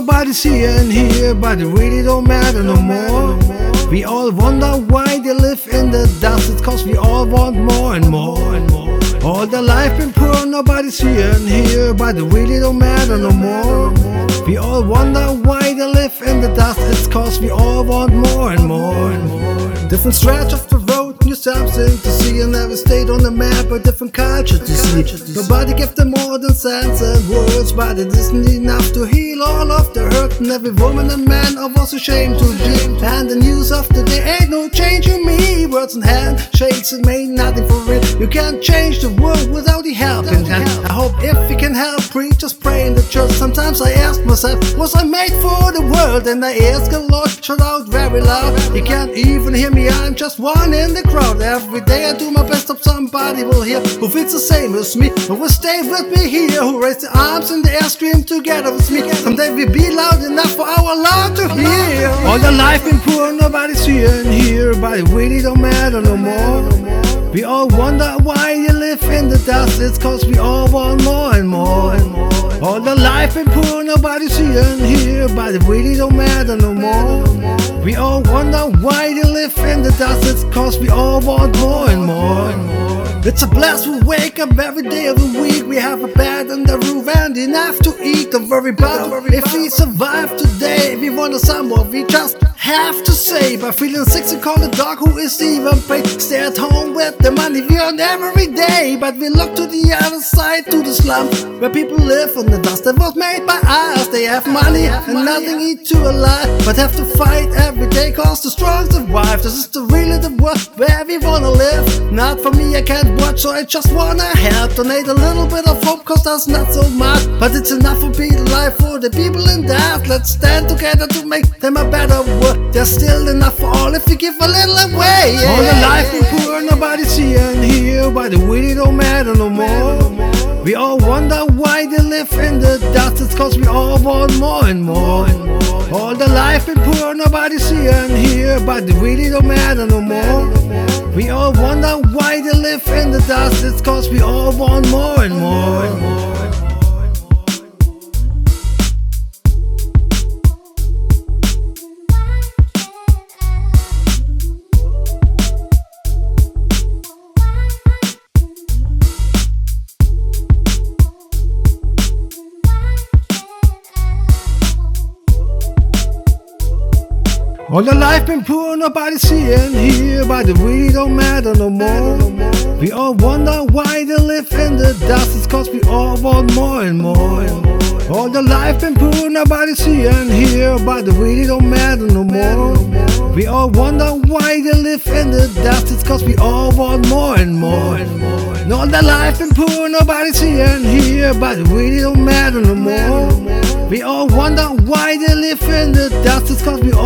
nobody's here and here, but it really don't matter no more. We all wonder why they live in the dust. It's cause we all want more and more and more. All the life been poor, nobody's here and here, but it really don't matter no more. We all wonder why they live in the dust. It's cause we all want more and more and more. Different stretch of the something to see, and every state on the map, a different culture to see. Nobody gave them more than sense and words, but it isn't enough to heal all of the hurt. And every woman and man of us ashamed to dream. And the news of the day ain't no change in me. Words and handshakes, it mean nothing for it. You can't change the world without the hand. I hope if you can help preachers pray in the church. Sometimes I ask myself, was I made for the world? And I ask the Lord, shout out very loud. You can't even hear me, I'm just one in the crowd. Every day I do my best, hope somebody will hear who feels the same as me, who will stay with me here, who raise arms in the air, scream together with me. Someday we'll be loud enough for our Lord to hear. All the life been poor, nobody's here and here, but it really don't matter no more. We all wonder why you live in the dust. It's cause we all want more and more and more. All the life been poor, nobody's here and here, but it really don't matter no more. We all wonder why they live in the dust. It's cause we all want more and more and more. It's a blast we wake up every day of the week. We have a bed on the roof and enough to eat. Don't worry about if we survive today. We want some more, we just have to say. By feeling sick, to call the dog who is even paid. Stay at home with the money we earn every day. But we look to the other side, to the slum, where people live on the dust that was made by us. They have money and nothing eat to alive, but have to fight every day cause the strong survive. This is the really the world where we wanna live. Not for me, I can't watch, so I just wanna help. Donate a little bit of hope cause that's not so much, but it's enough for being alive for the people in death. Let's stand together to make them a better still enough for all if we give a little away. All the life we poor, nobody's here and here, but it really don't matter no more. We all wonder why they live in the dust. It's cause we all want more and more. All the life been poor, nobody's here and here, but it really don't matter no more. We all wonder why they live in the dust. It's cause we all want more and more and more. All the life been poor, nobody's seeing here, but it really don't matter no more. We all wonder why they live in the dust, it's cause we all want more and more. All the life been poor, nobody's seeing here, but it really don't matter no more. We all wonder why they live in the dust, it's cause we all want more and more. And all the life been poor, nobody's seeing here, but it really don't matter no more. We all wonder why they live in the dust. It's cause we all